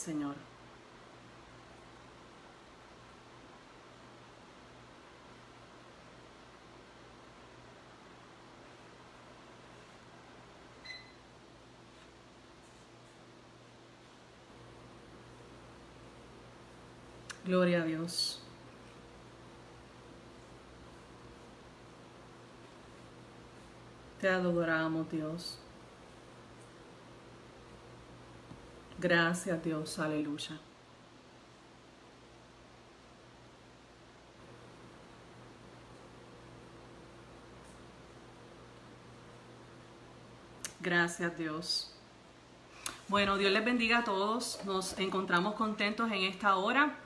Señor. Gloria a Dios. Te adoramos, Dios. Gracias, Dios. Aleluya. Gracias, Dios. Bueno, Dios les bendiga a todos. Nos encontramos contentos en esta hora.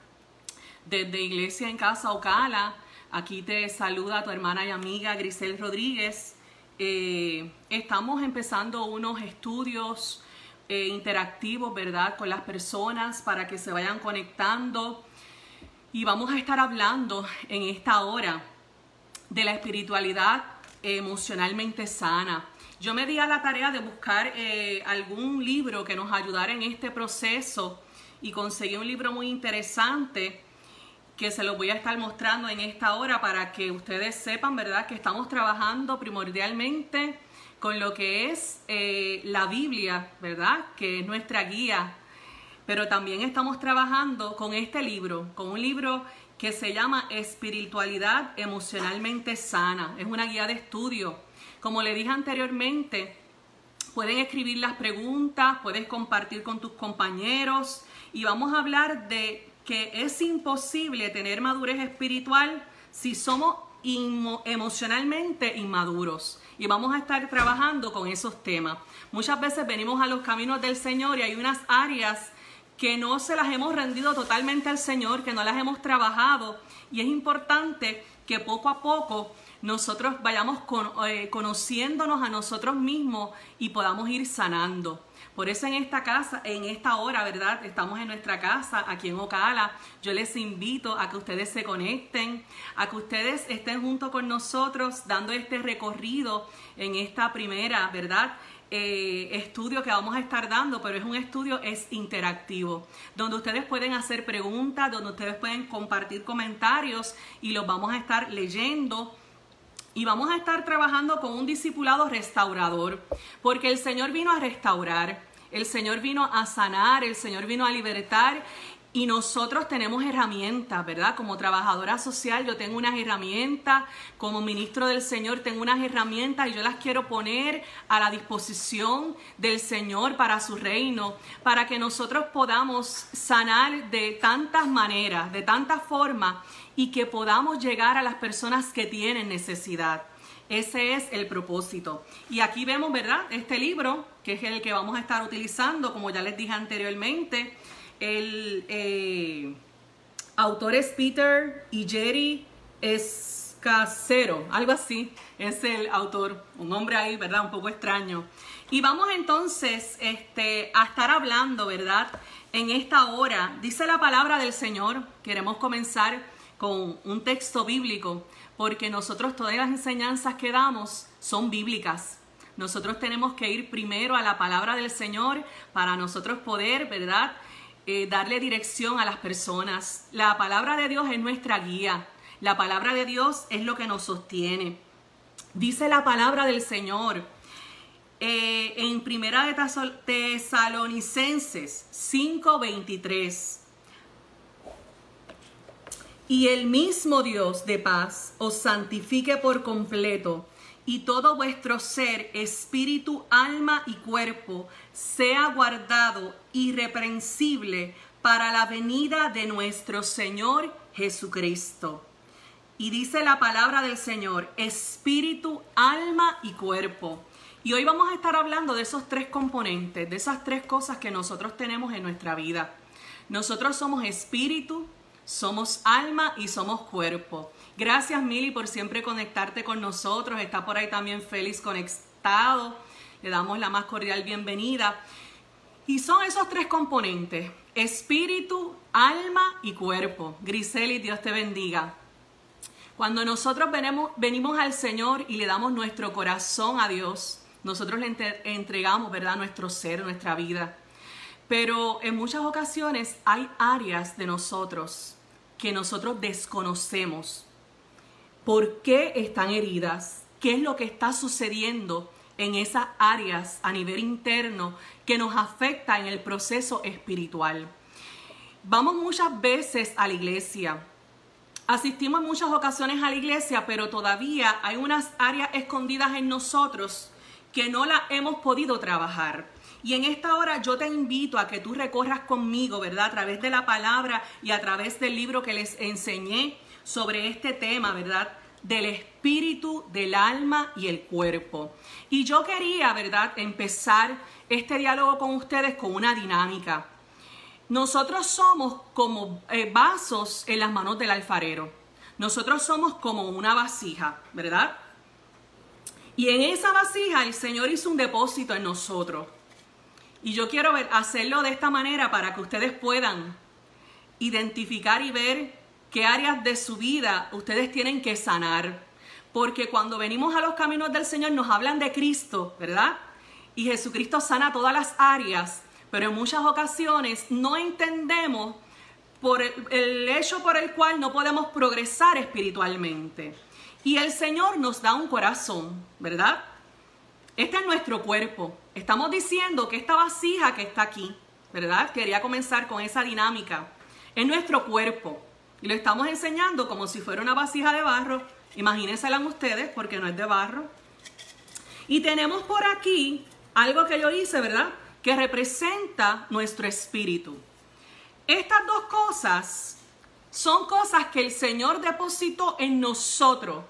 Desde Iglesia en Casa Ocala, aquí te saluda tu hermana y amiga Grisel Rodríguez. Eh, estamos empezando unos estudios eh, interactivos, ¿verdad? Con las personas para que se vayan conectando. Y vamos a estar hablando en esta hora de la espiritualidad emocionalmente sana. Yo me di a la tarea de buscar eh, algún libro que nos ayudara en este proceso y conseguí un libro muy interesante que se los voy a estar mostrando en esta hora para que ustedes sepan, ¿verdad?, que estamos trabajando primordialmente con lo que es eh, la Biblia, ¿verdad?, que es nuestra guía, pero también estamos trabajando con este libro, con un libro que se llama Espiritualidad Emocionalmente Sana. Es una guía de estudio. Como le dije anteriormente, pueden escribir las preguntas, puedes compartir con tus compañeros y vamos a hablar de que es imposible tener madurez espiritual si somos emocionalmente inmaduros. Y vamos a estar trabajando con esos temas. Muchas veces venimos a los caminos del Señor y hay unas áreas que no se las hemos rendido totalmente al Señor, que no las hemos trabajado. Y es importante que poco a poco nosotros vayamos eh, conociéndonos a nosotros mismos y podamos ir sanando. Por eso en esta casa, en esta hora, ¿verdad? Estamos en nuestra casa, aquí en Ocala. Yo les invito a que ustedes se conecten, a que ustedes estén junto con nosotros dando este recorrido en esta primera, ¿verdad? Eh, estudio que vamos a estar dando, pero es un estudio es interactivo, donde ustedes pueden hacer preguntas, donde ustedes pueden compartir comentarios y los vamos a estar leyendo y vamos a estar trabajando con un discipulado restaurador, porque el Señor vino a restaurar, el Señor vino a sanar, el Señor vino a libertar y nosotros tenemos herramientas, ¿verdad? Como trabajadora social yo tengo unas herramientas, como ministro del Señor tengo unas herramientas y yo las quiero poner a la disposición del Señor para su reino, para que nosotros podamos sanar de tantas maneras, de tantas formas y que podamos llegar a las personas que tienen necesidad. Ese es el propósito. Y aquí vemos, ¿verdad? Este libro, que es el que vamos a estar utilizando, como ya les dije anteriormente. El eh, autor es Peter y Jerry Escacero, algo así. Es el autor, un nombre ahí, ¿verdad? Un poco extraño. Y vamos entonces este, a estar hablando, ¿verdad? En esta hora, dice la palabra del Señor, queremos comenzar con un texto bíblico, porque nosotros todas las enseñanzas que damos son bíblicas. Nosotros tenemos que ir primero a la palabra del Señor para nosotros poder, ¿verdad? Eh, darle dirección a las personas. La palabra de Dios es nuestra guía. La palabra de Dios es lo que nos sostiene. Dice la palabra del Señor eh, en Primera de Tesalonicenses 5:23. Y el mismo Dios de paz os santifique por completo y todo vuestro ser, espíritu, alma y cuerpo, sea guardado irreprensible para la venida de nuestro Señor Jesucristo. Y dice la palabra del Señor, espíritu, alma y cuerpo. Y hoy vamos a estar hablando de esos tres componentes, de esas tres cosas que nosotros tenemos en nuestra vida. Nosotros somos espíritu, somos alma y somos cuerpo. Gracias Mili por siempre conectarte con nosotros. Está por ahí también Félix conectado. Le damos la más cordial bienvenida. Y son esos tres componentes, espíritu, alma y cuerpo. Griseli, Dios te bendiga. Cuando nosotros venimos, venimos al Señor y le damos nuestro corazón a Dios, nosotros le entregamos, ¿verdad?, nuestro ser, nuestra vida. Pero en muchas ocasiones hay áreas de nosotros que nosotros desconocemos. ¿Por qué están heridas? ¿Qué es lo que está sucediendo en esas áreas a nivel interno que nos afecta en el proceso espiritual? Vamos muchas veces a la iglesia, asistimos en muchas ocasiones a la iglesia, pero todavía hay unas áreas escondidas en nosotros que no la hemos podido trabajar. Y en esta hora yo te invito a que tú recorras conmigo, ¿verdad? A través de la palabra y a través del libro que les enseñé sobre este tema, ¿verdad? Del espíritu, del alma y el cuerpo. Y yo quería, ¿verdad? Empezar este diálogo con ustedes con una dinámica. Nosotros somos como eh, vasos en las manos del alfarero. Nosotros somos como una vasija, ¿verdad? Y en esa vasija el Señor hizo un depósito en nosotros. Y yo quiero ver, hacerlo de esta manera para que ustedes puedan identificar y ver qué áreas de su vida ustedes tienen que sanar. Porque cuando venimos a los caminos del Señor nos hablan de Cristo, ¿verdad? Y Jesucristo sana todas las áreas, pero en muchas ocasiones no entendemos por el, el hecho por el cual no podemos progresar espiritualmente. Y el Señor nos da un corazón, ¿verdad? Este es nuestro cuerpo. Estamos diciendo que esta vasija que está aquí, ¿verdad? Quería comenzar con esa dinámica. Es nuestro cuerpo. Y lo estamos enseñando como si fuera una vasija de barro. Imagínensela ustedes porque no es de barro. Y tenemos por aquí algo que yo hice, ¿verdad? Que representa nuestro espíritu. Estas dos cosas son cosas que el Señor depositó en nosotros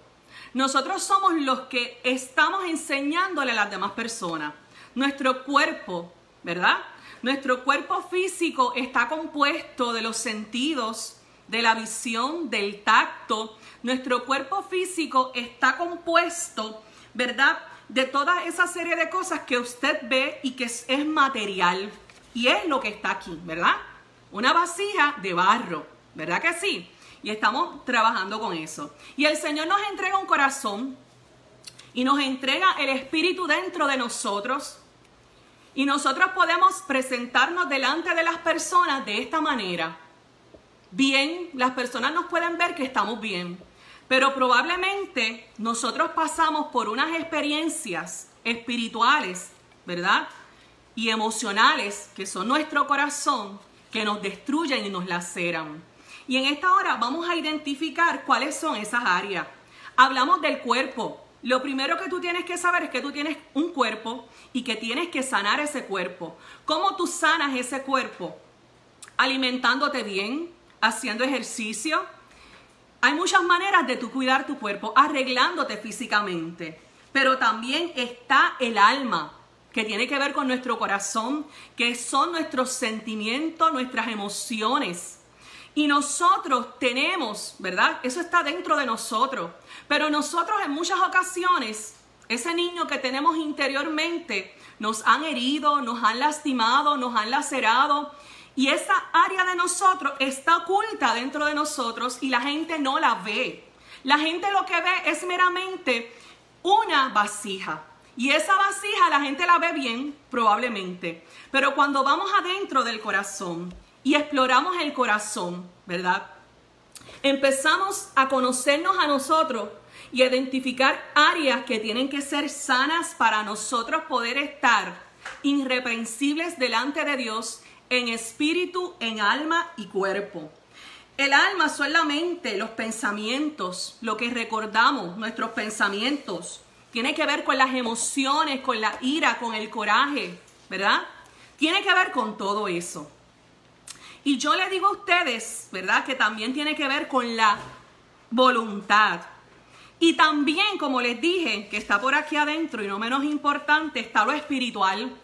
nosotros somos los que estamos enseñándole a las demás personas. Nuestro cuerpo, ¿verdad? Nuestro cuerpo físico está compuesto de los sentidos, de la visión, del tacto. Nuestro cuerpo físico está compuesto, ¿verdad? De toda esa serie de cosas que usted ve y que es, material. Y es lo que está aquí, ¿verdad? Una vasija de barro, ¿verdad que sí? Y estamos trabajando con eso. Y el Señor nos entrega un corazón y nos entrega el Espíritu dentro de nosotros. Y nosotros podemos presentarnos delante de las personas de esta manera. Bien, las personas nos pueden ver que estamos bien, pero probablemente nosotros pasamos por unas experiencias espirituales, ¿verdad? Y emocionales, que son nuestro corazón, que nos destruyen y nos laceran. Y en esta hora vamos a identificar cuáles son esas áreas. Hablamos del cuerpo. Lo primero que tú tienes que saber es que tú tienes un cuerpo y que tienes que sanar ese cuerpo. ¿Cómo tú sanas ese cuerpo? Alimentándote bien, haciendo ejercicio. Hay muchas maneras de tú cuidar tu cuerpo, arreglándote físicamente. Pero también está el alma, que tiene que ver con nuestro corazón, que son nuestros sentimientos, nuestras emociones. Y nosotros tenemos, ¿verdad? Eso está dentro de nosotros. Pero nosotros en muchas ocasiones, ese niño que tenemos interiormente, nos han herido, nos han lastimado, nos han lacerado. Y esa área de nosotros está oculta dentro de nosotros y la gente no la ve. La gente lo que ve es meramente una vasija. Y esa vasija la gente la ve bien, probablemente. Pero cuando vamos adentro del corazón, y exploramos el corazón, ¿verdad? Empezamos a conocernos a nosotros y identificar áreas que tienen que ser sanas para nosotros poder estar irreprensibles delante de Dios en espíritu, en alma y cuerpo. El alma son la mente, los pensamientos, lo que recordamos, nuestros pensamientos. tiene que ver con las emociones, con la ira, con el coraje, ¿verdad? Tiene que ver con todo eso. Y yo le digo a ustedes, ¿verdad? Que también tiene que ver con la voluntad. Y también, como les dije, que está por aquí adentro y no menos importante, está lo espiritual.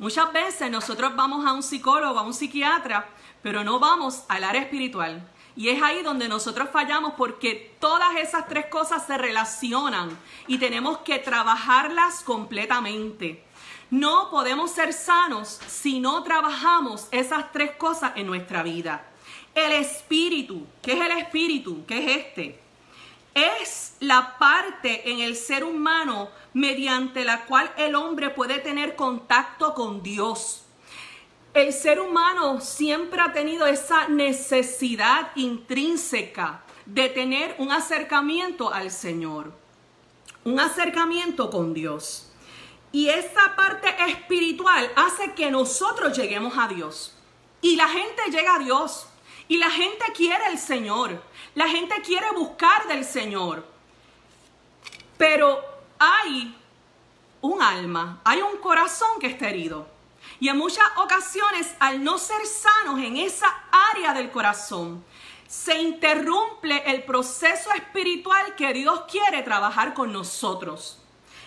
Muchas veces nosotros vamos a un psicólogo, a un psiquiatra, pero no vamos al área espiritual. Y es ahí donde nosotros fallamos porque todas esas tres cosas se relacionan y tenemos que trabajarlas completamente. No podemos ser sanos si no trabajamos esas tres cosas en nuestra vida. El espíritu, ¿qué es el espíritu? ¿Qué es este? Es la parte en el ser humano mediante la cual el hombre puede tener contacto con Dios. El ser humano siempre ha tenido esa necesidad intrínseca de tener un acercamiento al Señor, un acercamiento con Dios. Y esa parte espiritual hace que nosotros lleguemos a Dios. Y la gente llega a Dios. Y la gente quiere al Señor. La gente quiere buscar del Señor. Pero hay un alma, hay un corazón que está herido. Y en muchas ocasiones, al no ser sanos en esa área del corazón, se interrumpe el proceso espiritual que Dios quiere trabajar con nosotros.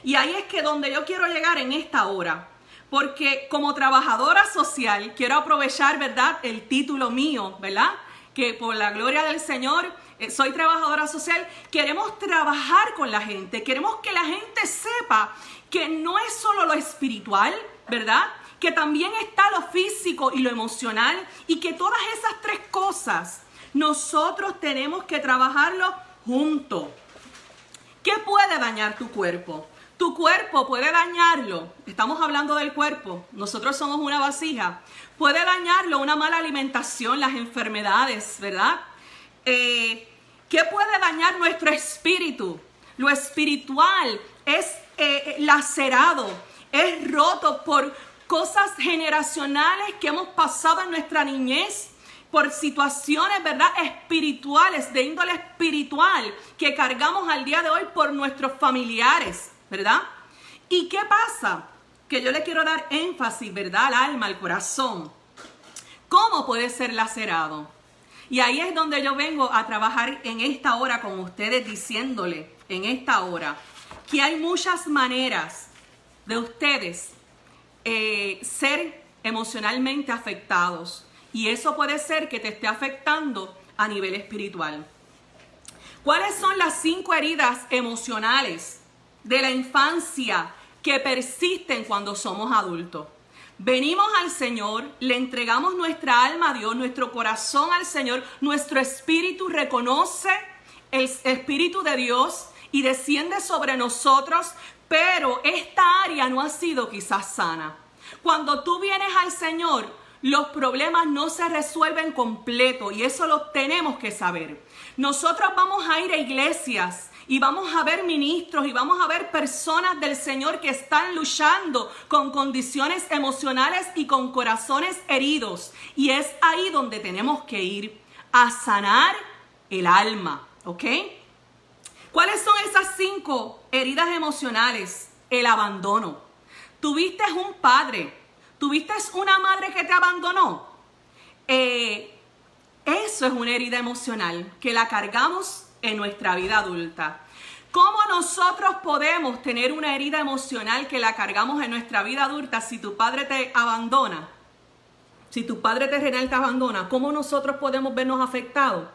Y ahí es que donde yo quiero llegar en esta hora. Porque como trabajadora social quiero aprovechar, ¿verdad?, el título mío, ¿verdad? Que por la gloria del Señor eh, soy trabajadora social. Queremos trabajar con la gente. Queremos que la gente sepa que no es solo lo espiritual, ¿verdad? Que también está lo físico y lo emocional. Y que todas esas tres cosas nosotros tenemos que trabajarlo juntos. ¿Qué puede dañar tu cuerpo? Tu cuerpo puede dañarlo. Estamos hablando del cuerpo. Nosotros somos una vasija. Puede dañarlo una mala alimentación, las enfermedades, ¿verdad? Eh, ¿Qué puede dañar nuestro espíritu? Lo espiritual es eh, lacerado, es roto por cosas generacionales que hemos pasado en nuestra niñez por situaciones, ¿verdad? Espirituales, de índole espiritual, que cargamos al día de hoy por nuestros familiares. ¿Verdad? ¿Y qué pasa? Que yo le quiero dar énfasis, ¿verdad? Al alma, al corazón. ¿Cómo puede ser lacerado? Y ahí es donde yo vengo a trabajar en esta hora con ustedes diciéndole, en esta hora, que hay muchas maneras de ustedes eh, ser emocionalmente afectados. Y eso puede ser que te esté afectando a nivel espiritual. ¿Cuáles son las cinco heridas emocionales de la infancia que persisten cuando somos adultos. Venimos al Señor, le entregamos nuestra alma a Dios, nuestro corazón al Señor, nuestro espíritu reconoce el espíritu de Dios y desciende sobre nosotros, pero esta área no ha sido quizás sana. Cuando tú vienes al Señor, los problemas no se resuelven completo y eso lo tenemos que saber. Nosotros vamos a ir a iglesias y vamos a ver ministros y vamos a ver personas del Señor que están luchando con condiciones emocionales y con corazones heridos. Y es ahí donde tenemos que ir a sanar el alma, ¿ok? ¿Cuáles son esas cinco heridas emocionales? El abandono. Tuviste un padre, tuviste una madre que te abandonó. Eh, eso es una herida emocional que la cargamos en nuestra vida adulta. ¿Cómo nosotros podemos tener una herida emocional que la cargamos en nuestra vida adulta si tu padre te abandona? Si tu padre terrenal te abandona, ¿cómo nosotros podemos vernos afectados?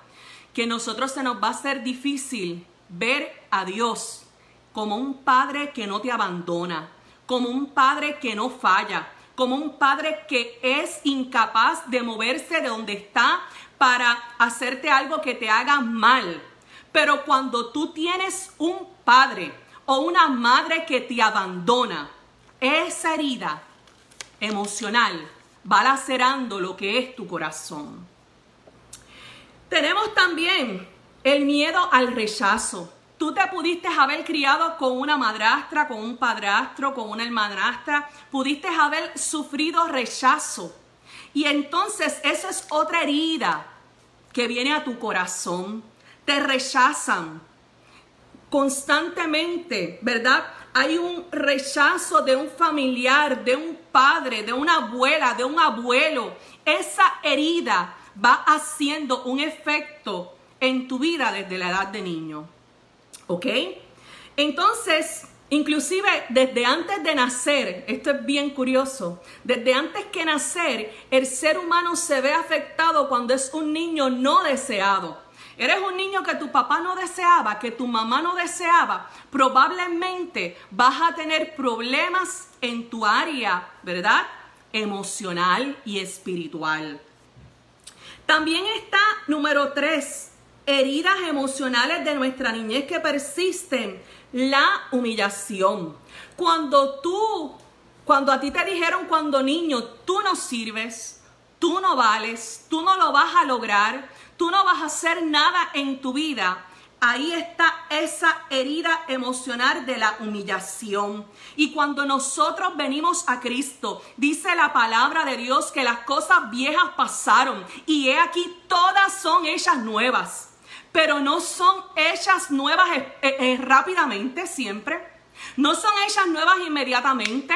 Que nosotros se nos va a hacer difícil ver a Dios como un padre que no te abandona, como un padre que no falla, como un padre que es incapaz de moverse de donde está para hacerte algo que te haga mal. Pero cuando tú tienes un padre o una madre que te abandona, esa herida emocional va lacerando lo que es tu corazón. Tenemos también el miedo al rechazo. Tú te pudiste haber criado con una madrastra, con un padrastro, con una hermanastra, pudiste haber sufrido rechazo. Y entonces esa es otra herida que viene a tu corazón te rechazan constantemente, ¿verdad? hay un rechazo de un familiar, de un padre, de una abuela, de un abuelo, esa herida va haciendo un efecto en tu vida desde la edad de niño. ¿Ok? Entonces, inclusive desde antes de nacer, esto es bien curioso, desde antes que nacer, el ser humano se ve afectado cuando es un niño no deseado. Eres un niño que tu papá no deseaba, que tu mamá no deseaba, probablemente vas a tener problemas en tu área, ¿verdad? Emocional y espiritual. También está número tres, heridas emocionales de nuestra niñez que persisten, la humillación. Cuando tú, cuando a ti te dijeron cuando niño, tú no sirves, tú no vales, tú no lo vas a lograr, tú no vas a hacer nada en tu vida, ahí está esa herida emocional de la humillación. Y cuando nosotros venimos a Cristo, dice la palabra de Dios que las cosas viejas pasaron y he aquí todas son hechas nuevas. Pero no son hechas nuevas eh, eh, rápidamente siempre. No son hechas nuevas inmediatamente.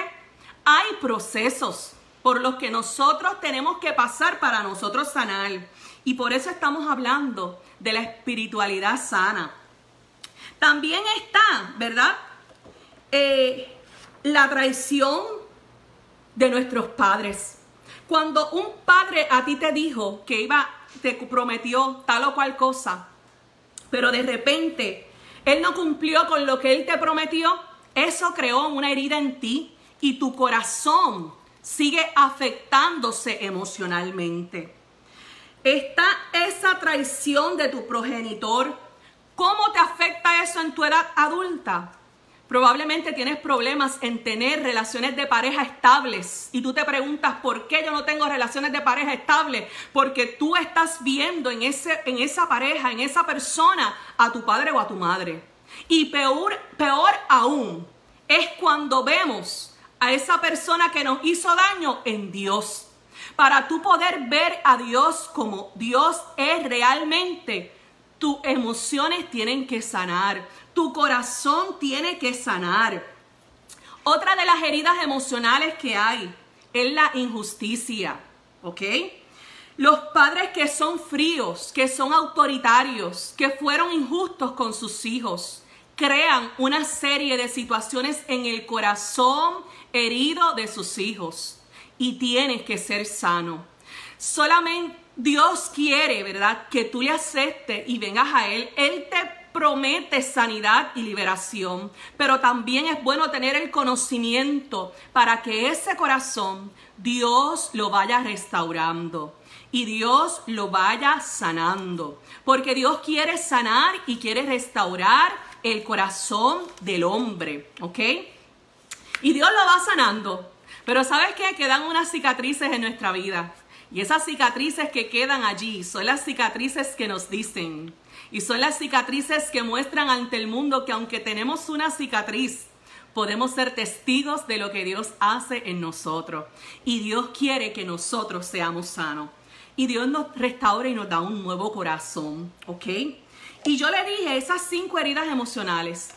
Hay procesos por los que nosotros tenemos que pasar para nosotros sanar. Y por eso estamos hablando de la espiritualidad sana. También está, ¿verdad? Eh, la traición de nuestros padres. Cuando un padre a ti te dijo que iba, te prometió tal o cual cosa, pero de repente él no cumplió con lo que él te prometió, eso creó una herida en ti y tu corazón sigue afectándose emocionalmente está esa traición de tu progenitor. ¿Cómo te afecta eso en tu edad adulta? Probablemente tienes problemas en tener relaciones de pareja estables y tú te preguntas por qué yo no tengo relaciones de pareja estables, porque tú estás viendo en, ese, en esa pareja, en esa persona, a tu padre o a tu madre. Y peor, peor aún es cuando vemos a esa persona que nos hizo daño en Dios. Para tú poder ver a Dios como Dios es realmente, tus emociones tienen que sanar, tu corazón tiene que sanar. Otra de las heridas emocionales que hay es la injusticia, ¿ok? Los padres que son fríos, que son autoritarios, que fueron injustos con sus hijos, crean una serie de situaciones en el corazón herido de sus hijos y tienes que ser sano. Solamente Dios quiere, ¿verdad? Que tú le aceptes y vengas a Él. Él te promete sanidad y liberación, pero también es bueno tener el conocimiento para que ese corazón Dios lo vaya restaurando y Dios lo vaya sanando, porque Dios quiere sanar y quiere restaurar el corazón del hombre, ¿ok? Y Dios lo va sanando, pero ¿sabes qué? Quedan unas cicatrices en nuestra vida. Y esas cicatrices que quedan allí son las cicatrices que nos dicen. Y son las cicatrices que muestran ante el mundo que aunque tenemos una cicatriz, podemos ser testigos de lo que Dios hace en nosotros. Y Dios quiere que nosotros seamos sanos. Y Dios nos restaura y nos da un nuevo corazón. ¿Ok? Y yo le dije esas cinco heridas emocionales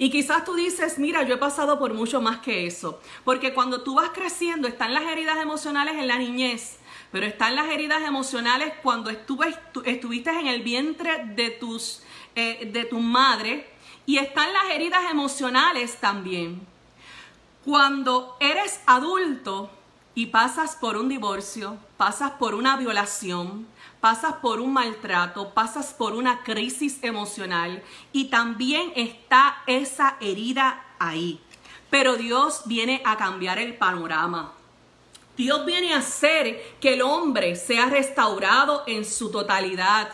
y quizás tú dices, mira, yo he pasado por mucho más que eso. Porque cuando tú vas creciendo, están las heridas emocionales en la niñez, pero están las heridas emocionales cuando estuviste en el vientre de, tus, eh, de tu madre. Y están las heridas emocionales también. Cuando eres adulto y pasas por un divorcio, pasas por una violación, pasas por un maltrato, pasas por una crisis emocional y también está esa herida ahí. Pero Dios viene a cambiar el panorama. Dios viene a hacer que el hombre sea restaurado en su totalidad.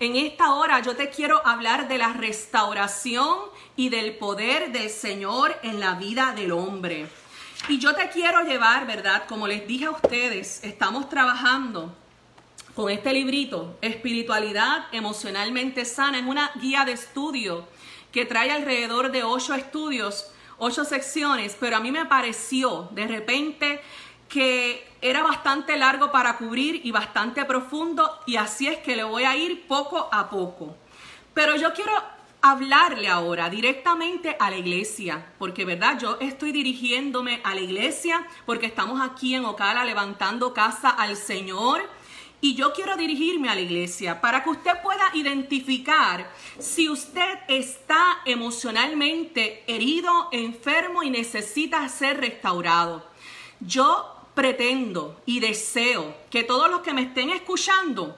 En esta hora yo te quiero hablar de la restauración y del poder del Señor en la vida del hombre. Y yo te quiero llevar, ¿verdad? Como les dije a ustedes, estamos trabajando con este librito, Espiritualidad Emocionalmente Sana, es una guía de estudio que trae alrededor de ocho estudios, ocho secciones, pero a mí me pareció de repente que era bastante largo para cubrir y bastante profundo y así es que le voy a ir poco a poco. Pero yo quiero hablarle ahora directamente a la iglesia, porque verdad, yo estoy dirigiéndome a la iglesia porque estamos aquí en Ocala levantando casa al Señor. Y yo quiero dirigirme a la iglesia para que usted pueda identificar si usted está emocionalmente herido, enfermo y necesita ser restaurado. Yo pretendo y deseo que todos los que me estén escuchando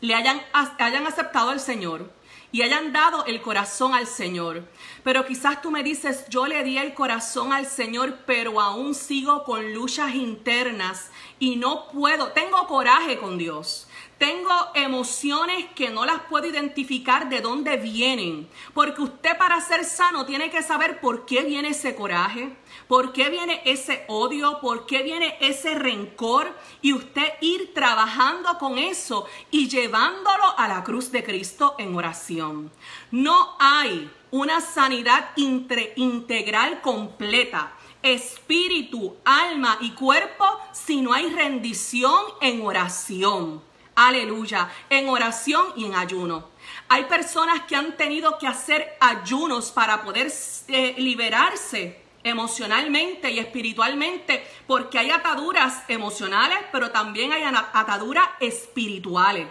le hayan, hayan aceptado al Señor y hayan dado el corazón al Señor. Pero quizás tú me dices, yo le di el corazón al Señor, pero aún sigo con luchas internas y no puedo, tengo coraje con Dios. Tengo emociones que no las puedo identificar de dónde vienen. Porque usted para ser sano tiene que saber por qué viene ese coraje, por qué viene ese odio, por qué viene ese rencor. Y usted ir trabajando con eso y llevándolo a la cruz de Cristo en oración. No hay una sanidad integral completa espíritu, alma y cuerpo si no hay rendición en oración. Aleluya, en oración y en ayuno. Hay personas que han tenido que hacer ayunos para poder eh, liberarse emocionalmente y espiritualmente, porque hay ataduras emocionales, pero también hay ataduras espirituales.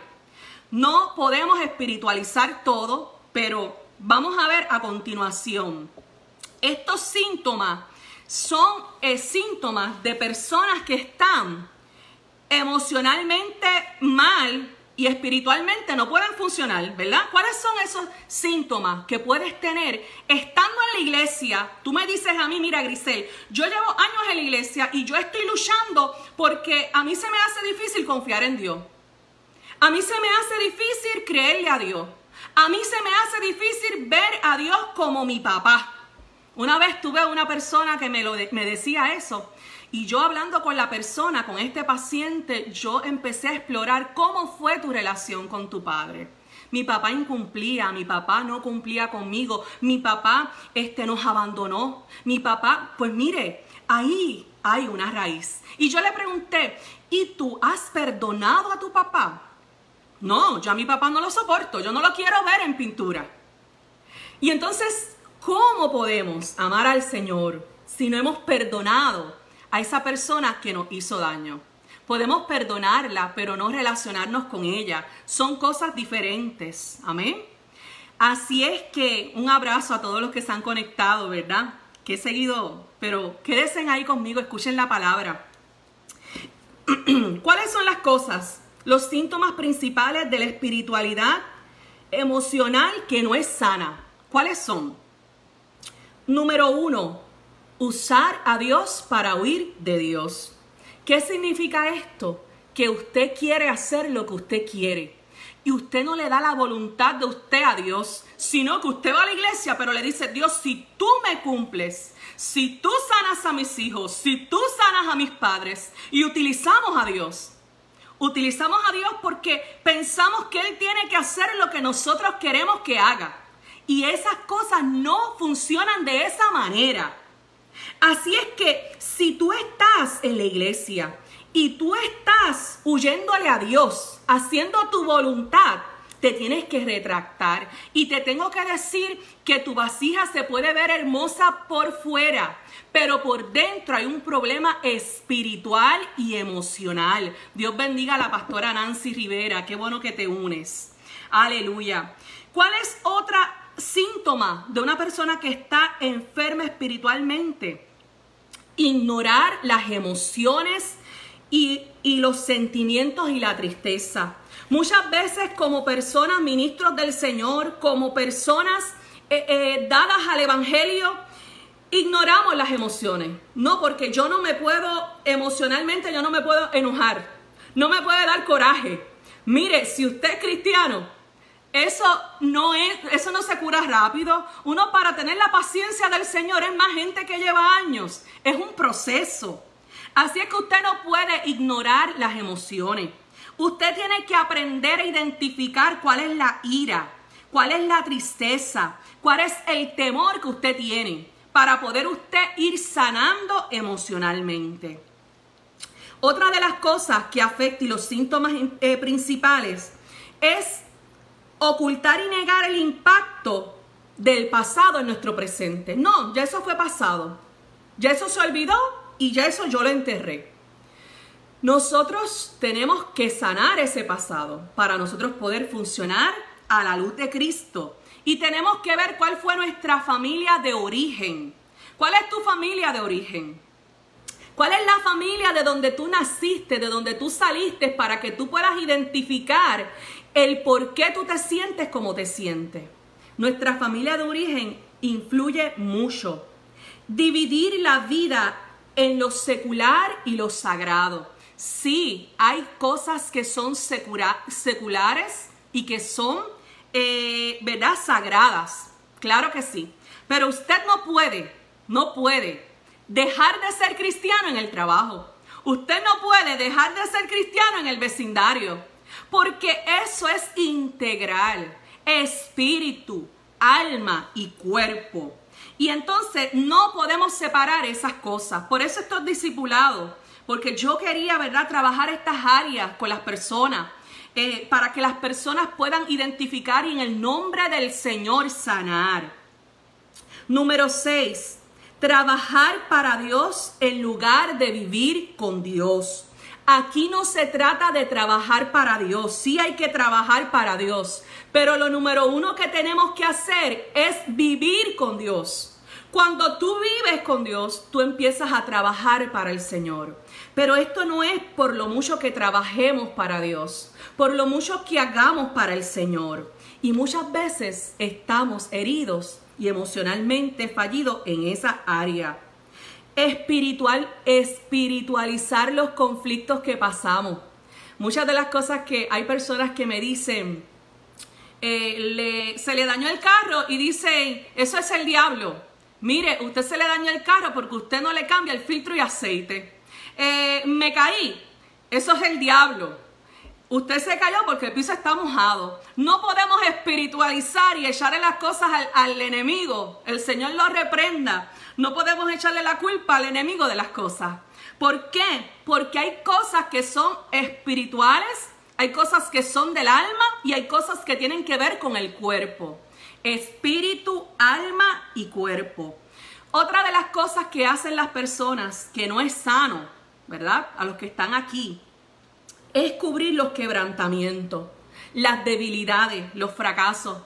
No podemos espiritualizar todo, pero vamos a ver a continuación. Estos síntomas son eh, síntomas de personas que están emocionalmente mal y espiritualmente no pueden funcionar, ¿verdad? ¿Cuáles son esos síntomas que puedes tener estando en la iglesia? Tú me dices a mí, mira Grisel, yo llevo años en la iglesia y yo estoy luchando porque a mí se me hace difícil confiar en Dios. A mí se me hace difícil creerle a Dios. A mí se me hace difícil ver a Dios como mi papá. Una vez tuve una persona que me, lo me decía eso y yo hablando con la persona, con este paciente, yo empecé a explorar cómo fue tu relación con tu padre. Mi papá incumplía, mi papá no cumplía conmigo, mi papá este, nos abandonó, mi papá, pues mire, ahí hay una raíz. Y yo le pregunté, ¿y tú has perdonado a tu papá? No, yo a mi papá no lo soporto, yo no lo quiero ver en pintura. Y entonces, ¿cómo podemos amar al Señor si no hemos perdonado a esa persona que nos hizo daño. Podemos perdonarla, pero no relacionarnos con ella. Son cosas diferentes. Amén. Así es que un abrazo a todos los que se han conectado, ¿verdad? Que he seguido, pero quédense ahí conmigo, escuchen la palabra. ¿Cuáles son las cosas? Los síntomas principales de la espiritualidad emocional que no es sana. ¿Cuáles son? Número uno, usar a Dios para huir de Dios. ¿Qué significa esto? Que usted quiere hacer lo que usted quiere. Y usted no le da la voluntad de usted a Dios, sino que usted va a la iglesia, pero le dice, Dios, si tú me cumples, si tú sanas a mis hijos, si tú sanas a mis padres, y utilizamos a Dios. Utilizamos a Dios porque pensamos que Él tiene que hacer lo que nosotros queremos que haga. Y esas cosas no funcionan de esa manera. Así es que si tú estás en la iglesia y tú estás huyéndole a Dios, haciendo tu voluntad, te tienes que retractar. Y te tengo que decir que tu vasija se puede ver hermosa por fuera, pero por dentro hay un problema espiritual y emocional. Dios bendiga a la pastora Nancy Rivera, qué bueno que te unes. Aleluya. ¿Cuál es otra síntoma de una persona que está enferma espiritualmente. Ignorar las emociones y, los sentimientos y la tristeza. Muchas veces como personas, ministros del Señor, como personas eh, eh, dadas al Evangelio, ignoramos las emociones. No, porque yo no me puedo, emocionalmente yo no me puedo enojar. No me puede dar coraje. Mire, si usted es cristiano, eso no es, eso no se cura rápido. Uno para tener la paciencia del Señor es más gente que lleva años. Es un proceso. Así es que usted no puede ignorar las emociones. Usted tiene que aprender a identificar cuál es la ira, cuál es la tristeza, cuál es el temor que usted tiene para poder usted ir sanando emocionalmente. Otra de las cosas que afecta y los síntomas eh, principales es ocultar y negar el impacto del pasado en nuestro presente. No, ya eso fue pasado. Ya eso se olvidó y ya eso yo lo enterré. Nosotros tenemos que sanar ese pasado para nosotros poder funcionar a la luz de Cristo. Y tenemos que ver cuál fue nuestra familia de origen. ¿Cuál es tu familia de origen? ¿Cuál es la familia de donde tú naciste, de donde tú saliste, para que tú puedas identificar el por qué tú te sientes como te sientes? Nuestra familia de origen influye mucho. Dividir la vida en lo secular y lo sagrado. Sí, hay cosas que son seculares y que son, eh, ¿verdad?, sagradas. Claro que sí. Pero usted no puede, no puede dejar de ser cristiano en el trabajo. Usted no puede dejar de ser cristiano en el vecindario. Porque eso es integral. Espíritu, alma y cuerpo. Y entonces no podemos separar esas cosas. Por eso estos discipulados porque yo quería, ¿verdad?, trabajar estas áreas con las personas. Eh, para que las personas puedan identificar y en el nombre del Señor sanar. Número 6. Trabajar para Dios en lugar de vivir con Dios. Aquí no se trata de trabajar para Dios, sí hay que trabajar para Dios, pero lo número uno que tenemos que hacer es vivir con Dios. Cuando tú vives con Dios, tú empiezas a trabajar para el Señor. Pero esto no es por lo mucho que trabajemos para Dios, por lo mucho que hagamos para el Señor. Y muchas veces estamos heridos y emocionalmente fallidos en esa área. Espiritual, espiritualizar los conflictos que pasamos. Muchas de las cosas que hay personas que me dicen, eh, se le dañó el carro y dicen, eso es el diablo. Mire, usted se le dañó el carro porque usted no le cambia el filtro y aceite. Eh, me caí, eso es el diablo. Usted se cayó porque el piso está mojado. No podemos espiritualizar y echarle las cosas al, al, enemigo. El Señor lo reprenda. No podemos echarle la culpa al enemigo de las cosas. ¿Por qué? Porque hay cosas que son espirituales, hay cosas que son del alma y hay cosas que tienen que ver con el cuerpo. Espíritu, alma y cuerpo. Otra de las cosas que hacen las personas que no es sano ¿verdad? A los que están aquí, es cubrir los quebrantamientos, las debilidades, los fracasos.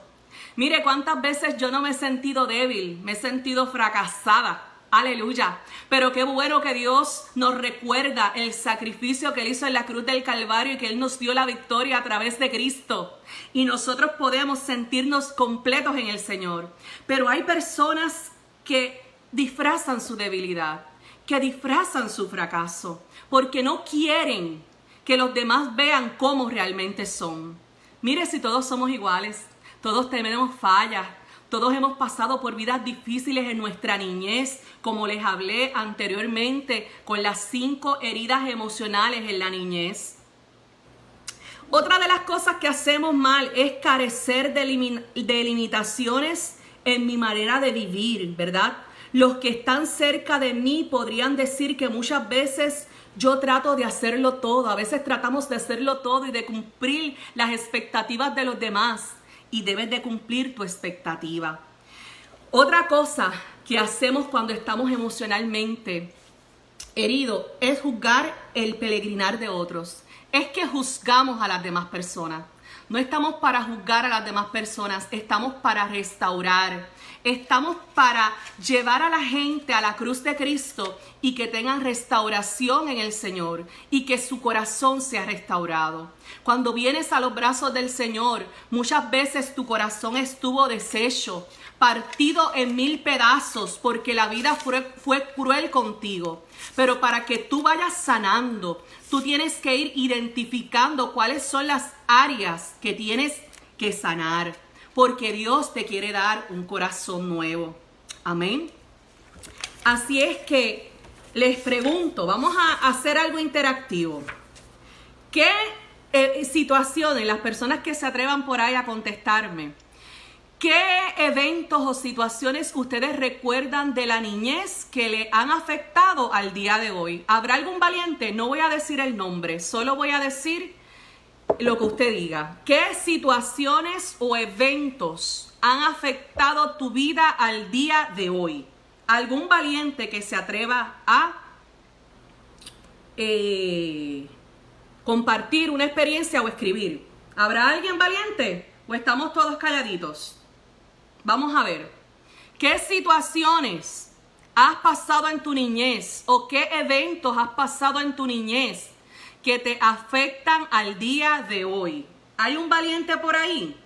Mire cuántas veces yo no me he sentido débil, me he sentido fracasada. Aleluya. Pero qué bueno que Dios nos recuerda el sacrificio que Él hizo en la cruz del Calvario y que Él nos dio la victoria a través de Cristo. Y nosotros podemos sentirnos completos en el Señor. Pero hay personas que disfrazan su debilidad que disfrazan su fracaso porque no quieren que los demás vean cómo realmente son. Mire si todos somos iguales, todos tenemos fallas, todos hemos pasado por vidas difíciles en nuestra niñez, como les hablé anteriormente, con las cinco heridas emocionales en la niñez. Otra de las cosas que hacemos mal es carecer de, de limitaciones en mi manera de vivir, ¿verdad? Los que están cerca de mí podrían decir que muchas veces yo trato de hacerlo todo, a veces tratamos de hacerlo todo y de cumplir las expectativas de los demás y debes de cumplir tu expectativa. Otra cosa que hacemos cuando estamos emocionalmente heridos es juzgar el peregrinar de otros. Es que juzgamos a las demás personas. No estamos para juzgar a las demás personas, estamos para restaurar, Estamos para llevar a la gente a la cruz de Cristo y que tengan restauración en el Señor y que su corazón sea restaurado. Cuando vienes a los brazos del Señor, muchas veces tu corazón estuvo deshecho, partido en mil pedazos porque la vida fue, fue cruel contigo. Pero para que tú vayas sanando, tú tienes que ir identificando cuáles son las áreas que tienes que sanar porque Dios te quiere dar un corazón nuevo. Amén. Así es que les pregunto, vamos a hacer algo interactivo. ¿Qué eh, situaciones, las personas que se atrevan por ahí a contestarme, qué eventos o situaciones ustedes recuerdan de la niñez que le han afectado al día de hoy? ¿Habrá algún valiente? No voy a decir el nombre, solo voy a decir lo que usted diga. ¿Qué situaciones o eventos han afectado tu vida al día de hoy? ¿Algún valiente que se atreva a eh, compartir una experiencia o escribir? ¿Habrá alguien valiente o estamos todos calladitos? Vamos a ver. ¿Qué situaciones has pasado en tu niñez o qué eventos has pasado en tu niñez que te afectan al día de hoy? ¿Hay un valiente por ahí?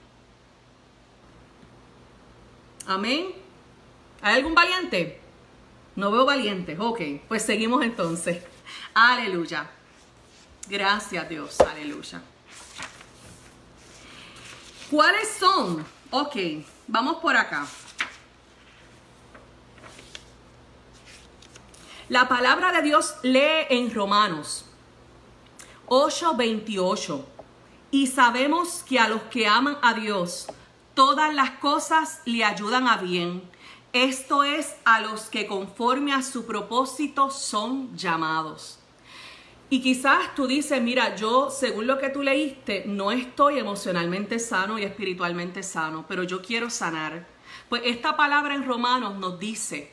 Amén. ¿Hay algún valiente? No veo valientes. Ok, pues seguimos entonces. Aleluya. Gracias Dios. Aleluya. ¿Cuáles son? Ok, vamos por acá. La palabra de Dios lee en Romanos 8:28. Y sabemos que a los que aman a Dios, todas las cosas le ayudan a bien. Esto es a los que conforme a su propósito son llamados. Y quizás tú dices, mira, yo según lo que tú leíste, no estoy emocionalmente sano y espiritualmente sano, pero yo quiero sanar. Pues esta palabra en Romanos nos dice,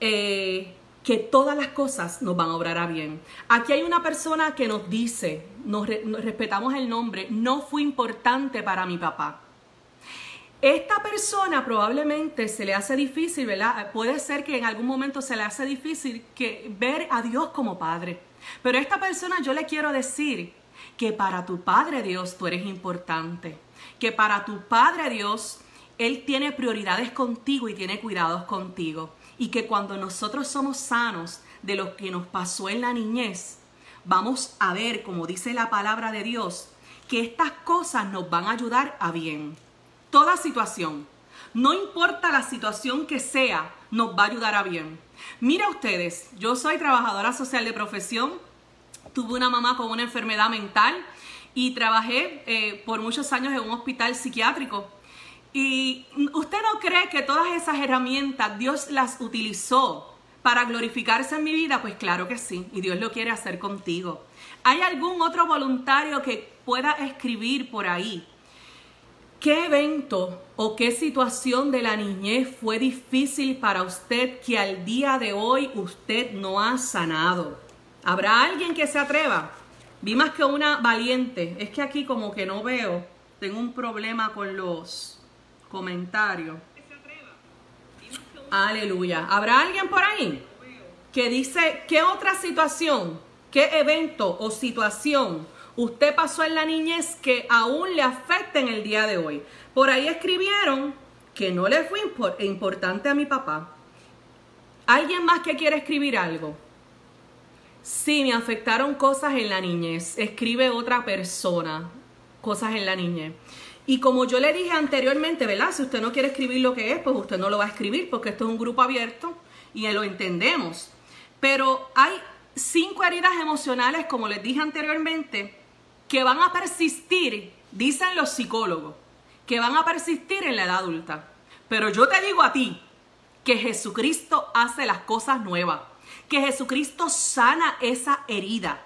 eh, que todas las cosas nos van a obrar a bien. Aquí hay una persona que nos dice, nos, respetamos el nombre, no fue importante para mi papá. Esta persona probablemente se le hace difícil, ¿verdad? Puede ser que en algún momento se le hace difícil que ver a Dios como padre. Pero esta persona yo le quiero decir que para tu Padre Dios tú eres importante. Que para tu Padre Dios Él tiene prioridades contigo y tiene cuidados contigo y que cuando nosotros somos sanos de lo que nos pasó en la niñez, vamos a ver, como dice la palabra de Dios, que estas cosas nos van a ayudar a bien. Toda situación, no importa la situación que sea, nos va a ayudar a bien. Mira ustedes, yo soy trabajadora social de profesión, tuve una mamá con una enfermedad mental y trabajé eh, por muchos años en un hospital psiquiátrico y usted no cree que todas esas herramientas Dios las utilizó para glorificarse en mi vida? Pues claro que sí, y Dios lo quiere hacer contigo. ¿Hay algún otro voluntario que pueda escribir por ahí? ¿Qué evento o qué situación de la niñez fue difícil para usted que al día de hoy usted no ha sanado? ¿Habrá alguien que se atreva? Vi más que una valiente. Es que aquí como que no veo. Tengo un problema con los comentario. Aleluya. ¿Habrá alguien por ahí que dice qué otra situación, qué evento o situación usted pasó en la niñez que aún le afecta en el día de hoy? Por ahí escribieron que no le fue importante a mi papá. ¿Alguien más que quiere escribir algo? Sí, me afectaron cosas en la niñez. Escribe otra persona. Cosas en la niñez. Y como yo le dije anteriormente, ¿verdad? Si usted no quiere escribir lo que es, pues usted no lo va a escribir porque esto es un grupo abierto y lo entendemos. Pero hay cinco heridas emocionales, como les dije anteriormente, que van a persistir, dicen los psicólogos, que van a persistir en la edad adulta. Pero yo te digo a ti que Jesucristo hace las cosas nuevas, que Jesucristo sana esa herida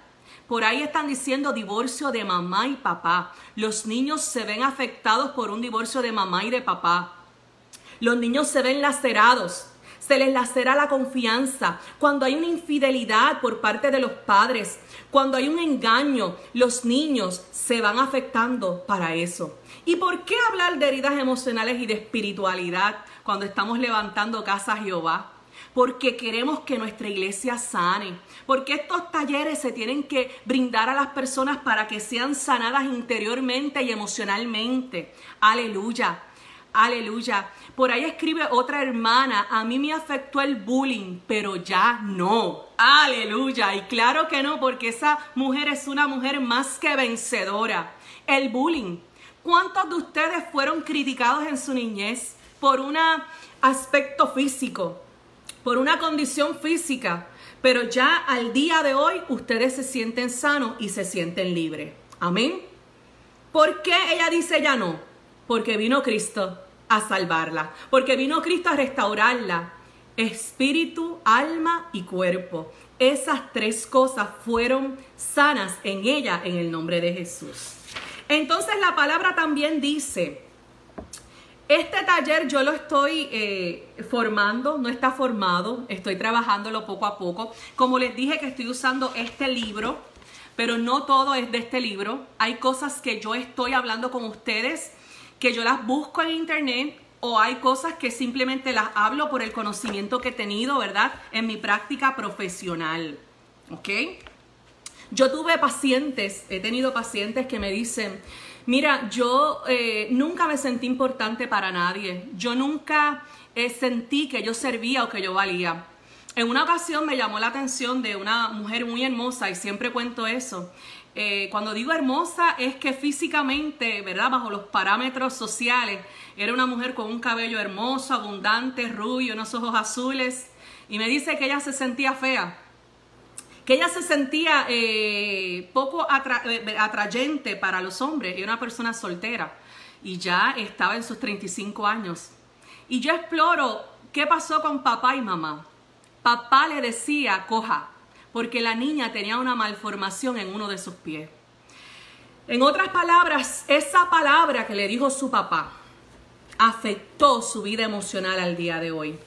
por ahí están diciendo divorcio de mamá y papá. Los niños se ven afectados por un divorcio de mamá y de papá. Los niños se ven lacerados. Se les lacera la confianza. Cuando hay una infidelidad por parte de los padres, cuando hay un engaño, los niños se van afectando para eso. ¿Y por qué hablar de heridas emocionales y de espiritualidad cuando estamos levantando casa a Jehová? Porque queremos que nuestra iglesia sane, porque estos talleres se tienen que brindar a las personas para que sean sanadas interiormente y emocionalmente. Aleluya. Aleluya. Por ahí escribe otra hermana, a mí me afectó el bullying, pero ya no. Aleluya. Y claro que no, porque esa mujer es una mujer más que vencedora. El bullying. ¿Cuántos de ustedes fueron criticados en su niñez por un aspecto físico? Por una condición física, pero ya al día de hoy ustedes se sienten sanos y se sienten libres. Amén. ¿Por qué ella dice ya no? Porque vino Cristo a salvarla, porque vino Cristo a restaurarla, espíritu, alma y cuerpo. Esas tres cosas fueron sanas en ella en el nombre de Jesús. Entonces la palabra también dice Este taller yo lo estoy eh, formando, no está formado, estoy trabajándolo poco a poco. Como les dije que estoy usando este libro, pero no todo es de este libro. Hay cosas que yo estoy hablando con ustedes, que yo las busco en internet o hay cosas que simplemente las hablo por el conocimiento que he tenido, ¿verdad? En mi práctica profesional. ¿Ok? Yo tuve pacientes, he tenido pacientes que me dicen, Mira, yo eh, nunca me sentí importante para nadie. Yo nunca eh, sentí que yo servía o que yo valía. En una ocasión me llamó la atención de una mujer muy hermosa y siempre cuento eso. Eh, cuando digo hermosa es que físicamente, ¿verdad? Bajo los parámetros sociales, era una mujer con un cabello hermoso, abundante, rubio, unos ojos azules. Y me dice que ella se sentía fea que ella se sentía eh, poco eh, atrayente para los hombres, era una persona soltera y ya estaba en sus 35 años. Y yo exploro qué pasó con papá y mamá. Papá le decía coja, porque la niña tenía una malformación en uno de sus pies. En otras palabras, esa palabra que le dijo su papá afectó su vida emocional al día de hoy.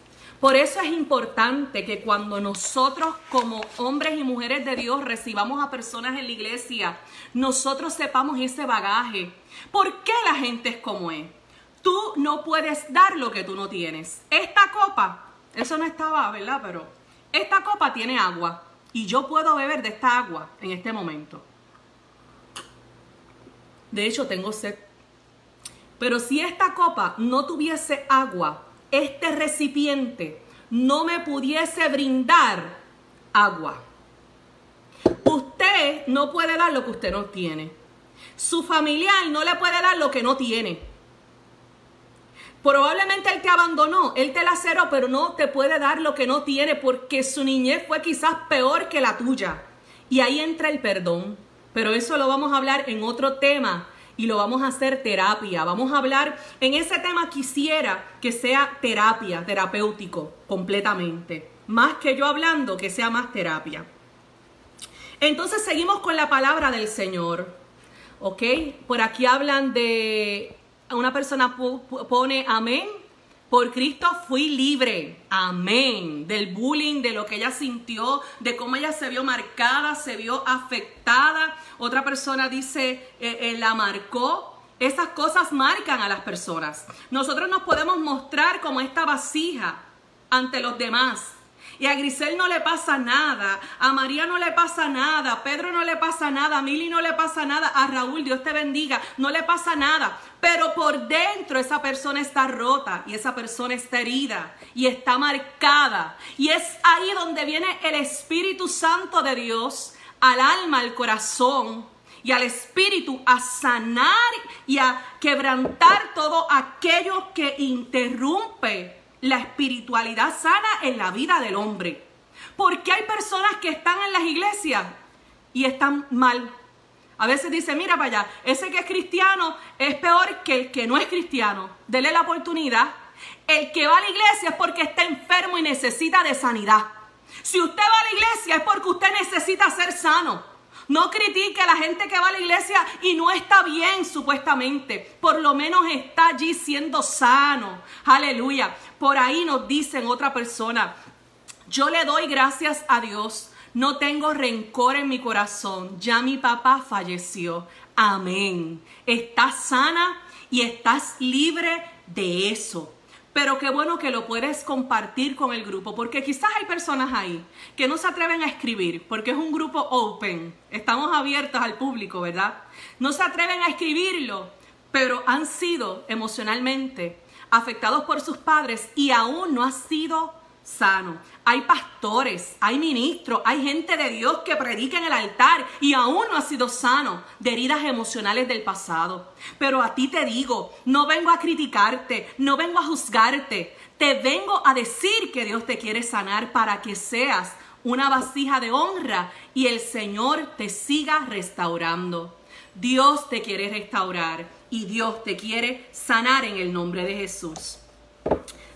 Por eso es importante que cuando nosotros como hombres y mujeres de Dios recibamos a personas en la iglesia, nosotros sepamos ese bagaje. ¿Por qué la gente es como es? Tú no puedes dar lo que tú no tienes. Esta copa, eso no estaba, ¿verdad? Pero esta copa tiene agua y yo puedo beber de esta agua en este momento. De hecho, tengo sed. Pero si esta copa no tuviese agua, este recipiente no me pudiese brindar agua. Usted no puede dar lo que usted no tiene. Su familiar no le puede dar lo que no tiene. Probablemente él te abandonó, él te laceró, pero no te puede dar lo que no tiene porque su niñez fue quizás peor que la tuya. Y ahí entra el perdón. Pero eso lo vamos a hablar en otro tema y lo vamos a hacer terapia. Vamos a hablar en ese tema quisiera que sea terapia, terapéutico completamente. Más que yo hablando, que sea más terapia. Entonces seguimos con la palabra del Señor. ¿Ok? Por aquí hablan de una persona pone amén por Cristo fui libre. Amén. Del bullying, de lo que ella sintió, de cómo ella se vio marcada, se vio afectada. Otra persona dice, eh, eh, la marcó. Esas cosas marcan a las personas. Nosotros nos podemos mostrar como esta vasija ante los demás. Y a Grisel no le pasa nada, a María no le pasa nada, a Pedro no le pasa nada, a Mili no le pasa nada, a Raúl, Dios te bendiga, no le pasa nada. Pero por dentro esa persona está rota y esa persona está herida y está marcada. Y es ahí donde viene el Espíritu Santo de Dios al alma, al corazón y al espíritu a sanar y a quebrantar todo aquello que interrumpe la espiritualidad sana en la vida del hombre. Porque hay personas que están en las iglesias y están mal. A veces dice, mira para allá, ese que es cristiano es peor que el que no es cristiano. Dele la oportunidad. El que va a la iglesia es porque está enfermo y necesita de sanidad. Si usted va a la iglesia es porque usted necesita ser sano. No critique a la gente que va a la iglesia y no está bien supuestamente. Por lo menos está allí siendo sano. Aleluya. Por ahí nos dicen otra persona, yo le doy gracias a Dios. No tengo rencor en mi corazón. Ya mi papá falleció. Amén. Estás sana y estás libre de eso. Pero qué bueno que lo puedes compartir con el grupo, porque quizás hay personas ahí que no se atreven a escribir, porque es un grupo open, estamos abiertos al público, ¿verdad? No se atreven a escribirlo, pero han sido emocionalmente afectados por sus padres y aún no ha sido sano. Hay pastores, hay ministros, hay gente de Dios que predica en el altar y aún no ha sido sano de heridas emocionales del pasado. Pero a ti te digo, no vengo a criticarte, no vengo a juzgarte, te vengo a decir que Dios te quiere sanar para que seas una vasija de honra y el Señor te siga restaurando. Dios te quiere restaurar y Dios te quiere sanar en el nombre de Jesús.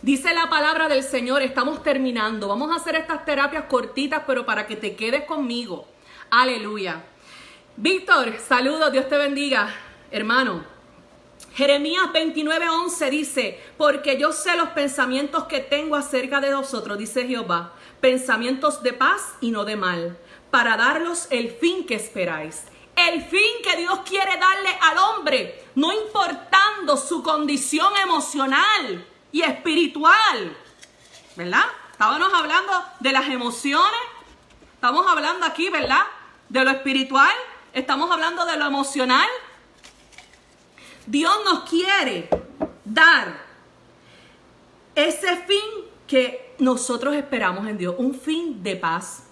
Dice la palabra del Señor, estamos terminando. Vamos a hacer estas terapias cortitas, pero para que te quedes conmigo. Aleluya. Víctor, saludos, Dios te bendiga, hermano. Jeremías 29:11 dice, porque yo sé los pensamientos que tengo acerca de vosotros, dice Jehová, pensamientos de paz y no de mal, para darlos el fin que esperáis. El fin que Dios quiere darle al hombre, no importando su condición emocional y espiritual. ¿Verdad? Estábamos hablando de las emociones, estamos hablando aquí, ¿verdad? De lo espiritual, estamos hablando de lo emocional. Dios nos quiere dar ese fin que nosotros esperamos en Dios, un fin de paz,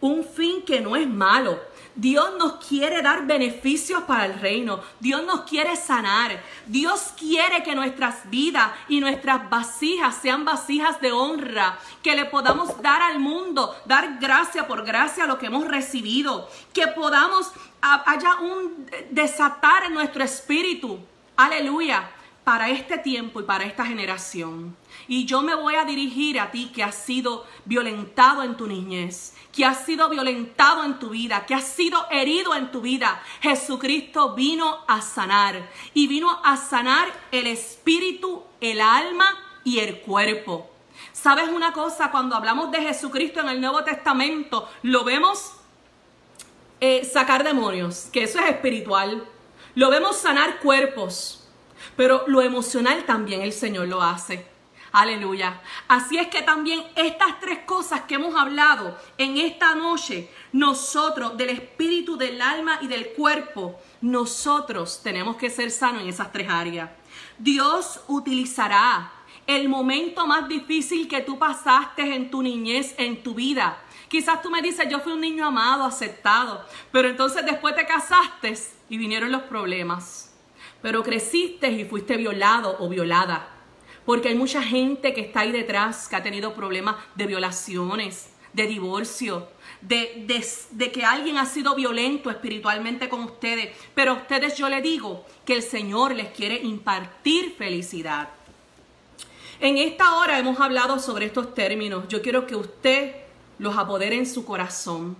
un fin que no es malo. Dios nos quiere dar beneficios para el reino. Dios nos quiere sanar. Dios quiere que nuestras vidas y nuestras vasijas sean vasijas de honra. Que le podamos dar al mundo, dar gracia por gracia a lo que hemos recibido. Que podamos, haya un desatar en nuestro espíritu. Aleluya para este tiempo y para esta generación. Y yo me voy a dirigir a ti que has sido violentado en tu niñez, que has sido violentado en tu vida, que has sido herido en tu vida. Jesucristo vino a sanar y vino a sanar el espíritu, el alma y el cuerpo. ¿Sabes una cosa? Cuando hablamos de Jesucristo en el Nuevo Testamento, lo vemos eh, sacar demonios, que eso es espiritual. Lo vemos sanar cuerpos pero lo emocional también el Señor lo hace. Aleluya. Así es que también estas tres cosas que hemos hablado en esta noche, nosotros del espíritu, del alma y del cuerpo, nosotros tenemos que ser sanos en esas tres áreas. Dios utilizará el momento más difícil que tú pasaste en tu niñez, en tu vida. Quizás tú me dices, yo fui un niño amado, aceptado, pero entonces después te casaste y vinieron los problemas pero creciste y fuiste violado o violada. Porque hay mucha gente que está ahí detrás que ha tenido problemas de violaciones, de divorcio, de, que alguien ha sido violento espiritualmente con ustedes. Pero a ustedes yo les digo que el Señor les quiere impartir felicidad. En esta hora hemos hablado sobre estos términos. Yo quiero que usted los apodere en su corazón.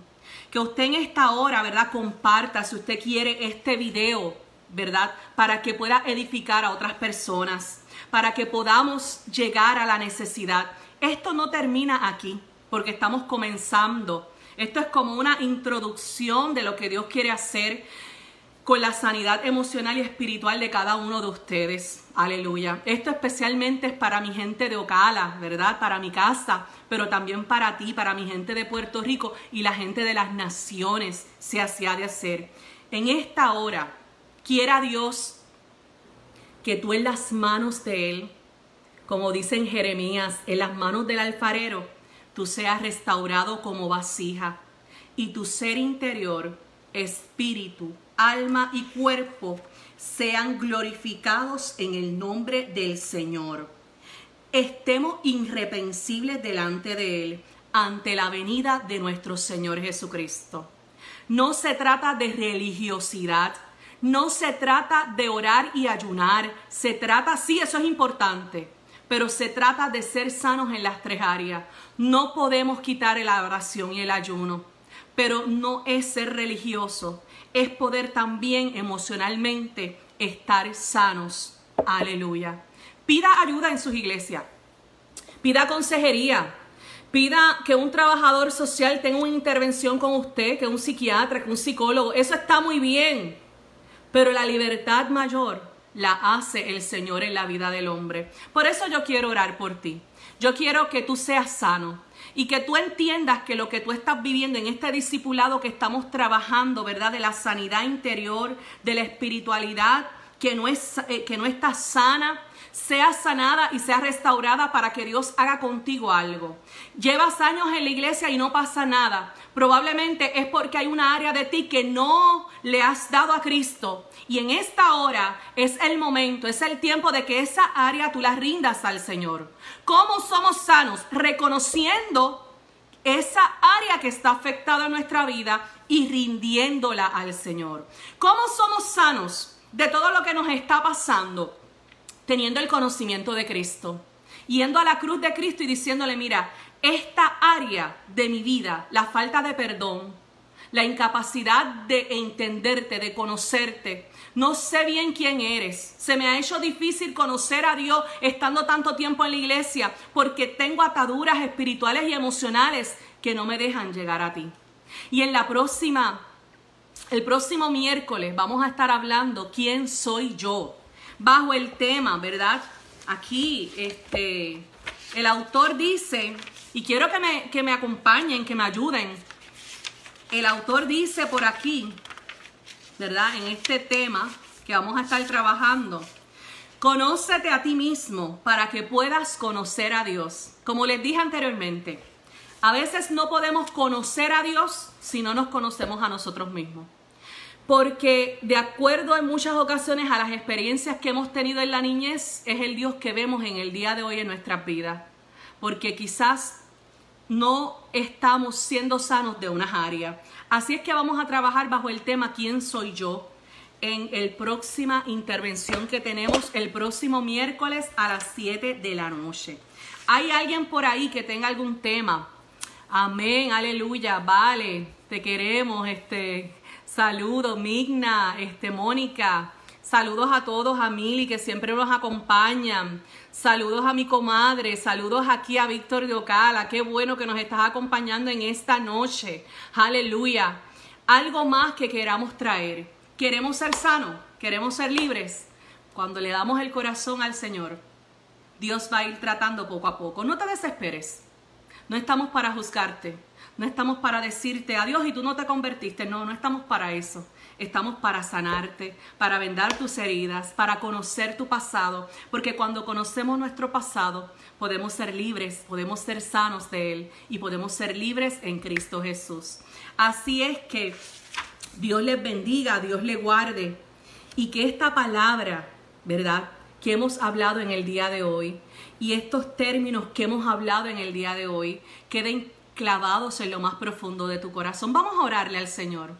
Que usted en esta hora, ¿verdad? Comparta si usted quiere este video ¿verdad? Para que pueda edificar a otras personas, para que podamos llegar a la necesidad. Esto no termina aquí, porque estamos comenzando. Esto es como una introducción de lo que Dios quiere hacer con la sanidad emocional y espiritual de cada uno de ustedes. Aleluya. Esto especialmente es para mi gente de Ocala, ¿verdad? Para mi casa, pero también para ti, para mi gente de Puerto Rico y la gente de las naciones se hacía de hacer. En esta hora, Quiera Dios que tú en las manos de Él, como dice en Jeremías, en las manos del alfarero, tú seas restaurado como vasija y tu ser interior, espíritu, alma y cuerpo sean glorificados en el nombre del Señor. Estemos irrepensibles delante de Él ante la venida de nuestro Señor Jesucristo. No se trata de religiosidad, no se trata de orar y ayunar, se trata, sí, eso es importante, pero se trata de ser sanos en las tres áreas. No podemos quitar la oración y el ayuno, pero no es ser religioso, es poder también emocionalmente estar sanos. Aleluya. Pida ayuda en sus iglesias, pida consejería, pida que un trabajador social tenga una intervención con usted, que un psiquiatra, que un psicólogo, eso está muy bien pero la libertad mayor la hace el Señor en la vida del hombre. Por eso yo quiero orar por ti. Yo quiero que tú seas sano y que tú entiendas que lo que tú estás viviendo en este discipulado que estamos trabajando, ¿verdad? De la sanidad interior, de la espiritualidad que no, es, eh, que no está sana, sea sanada y sea restaurada para que Dios haga contigo algo. Llevas años en la iglesia y no pasa nada. Probablemente es porque hay una área de ti que no le has dado a Cristo. Y en esta hora es el momento, es el tiempo de que esa área tú la rindas al Señor. ¿Cómo somos sanos? Reconociendo esa área que está afectada en nuestra vida y rindiéndola al Señor. ¿Cómo somos sanos de todo lo que nos está pasando? Teniendo el conocimiento de Cristo, yendo a la cruz de Cristo y diciéndole, mira, esta área de mi vida, la falta de perdón, la incapacidad de entenderte, de conocerte. No sé bien quién eres. Se me ha hecho difícil conocer a Dios estando tanto tiempo en la iglesia porque tengo ataduras espirituales y emocionales que no me dejan llegar a ti. Y en la próxima, el próximo miércoles vamos a estar hablando quién soy yo, bajo el tema, ¿verdad? Aquí, este, el autor dice, y quiero que me, que me acompañen, que me ayuden. El autor dice por aquí, ¿verdad? En este tema que vamos a estar trabajando. Conócete a ti mismo para que puedas conocer a Dios. Como les dije anteriormente, a veces no podemos conocer a Dios si no nos conocemos a nosotros mismos. Porque de acuerdo en muchas ocasiones a las experiencias que hemos tenido en la niñez, es el Dios que vemos en el día de hoy en nuestras vidas. Porque quizás no estamos siendo sanos de unas áreas. Así es que vamos a trabajar bajo el tema ¿Quién soy yo? en la próxima intervención que tenemos el próximo miércoles a las 7 de la noche. ¿Hay alguien por ahí que tenga algún tema? Amén, aleluya, vale, te queremos, este, saludos, Migna, este, Mónica, saludos a todos, a Mili que siempre nos acompañan, saludos a mi comadre, saludos aquí a Víctor de Ocala, qué bueno que nos estás acompañando en esta noche, aleluya. Algo más que queramos traer, queremos ser sanos, queremos ser libres, cuando le damos el corazón al Señor, Dios va a ir tratando poco a poco, no te desesperes. No estamos para juzgarte, no estamos para decirte adiós y tú no te convertiste, no, no estamos para eso. Estamos para sanarte, para vendar tus heridas, para conocer tu pasado, porque cuando conocemos nuestro pasado podemos ser libres, podemos ser sanos de él y podemos ser libres en Cristo Jesús. Así es que Dios les bendiga, Dios les guarde y que esta palabra, ¿verdad? Que hemos hablado en el día de hoy, y estos términos que hemos hablado en el día de hoy queden clavados en lo más profundo de tu corazón. Vamos a orarle al Señor.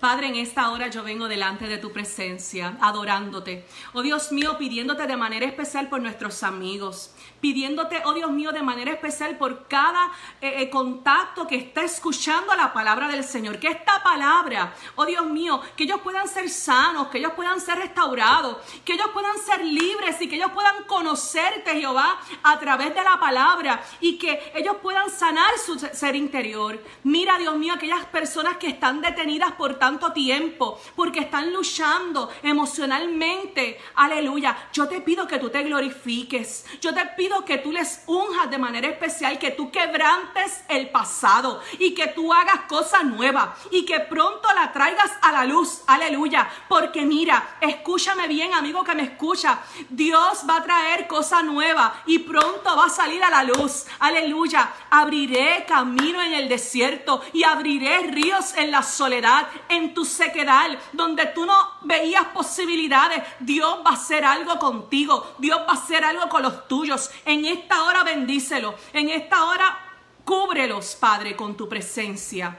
Padre, en esta hora yo vengo delante de tu presencia, adorándote. Oh Dios mío, pidiéndote de manera especial por nuestros amigos, pidiéndote, oh Dios mío, de manera especial por cada eh, eh, contacto que está escuchando la palabra del Señor. Que esta palabra, oh Dios mío, que ellos puedan ser sanos, que ellos puedan ser restaurados, que ellos puedan ser libres y que ellos puedan conocerte, Jehová, a través de la palabra y que ellos puedan sanar su ser interior. Mira, Dios mío, aquellas personas que están detenidas por tanto tiempo, porque están luchando emocionalmente. Aleluya. Yo te pido que tú te glorifiques. Yo te pido que tú les unjas de manera especial, que tú quebrantes el pasado y que tú hagas cosas nuevas y que pronto la traigas a la luz. Aleluya. Porque mira, escúchame bien, amigo que me escucha. Dios va a traer cosas nuevas y pronto va a salir a la luz. Aleluya. Abriré camino en el desierto y abriré ríos en la soledad en tu sequedad, donde tú no veías posibilidades, Dios va a hacer algo contigo, Dios va a hacer algo con los tuyos. En esta hora bendícelo, en esta hora cúbrelos, Padre, con tu presencia.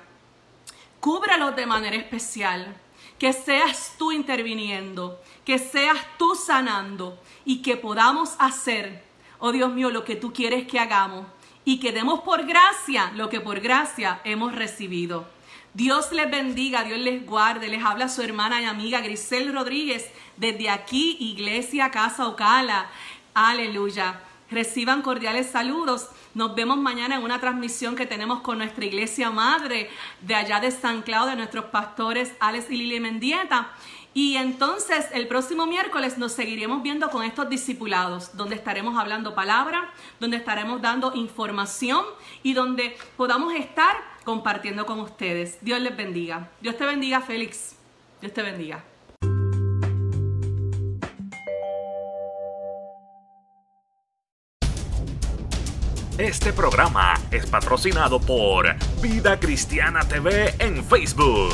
Cúbrelos de manera especial. Que seas tú interviniendo, que seas tú sanando y que podamos hacer, oh Dios mío, lo que tú quieres que hagamos y que demos por gracia lo que por gracia hemos recibido. Dios les bendiga, Dios les guarde. Les habla su hermana y amiga Grisel Rodríguez desde aquí, Iglesia Casa Ocala. Aleluya. Reciban cordiales saludos. Nos vemos mañana en una transmisión que tenemos con nuestra iglesia madre de allá de San Claudio, nuestros pastores Alex y Lili Mendieta. Y entonces el próximo miércoles nos seguiremos viendo con estos discipulados, donde estaremos hablando palabra, donde estaremos dando información y donde podamos estar compartiendo con ustedes. Dios les bendiga. Dios te bendiga, Félix. Dios te bendiga. Este programa es patrocinado por Vida Cristiana TV en Facebook.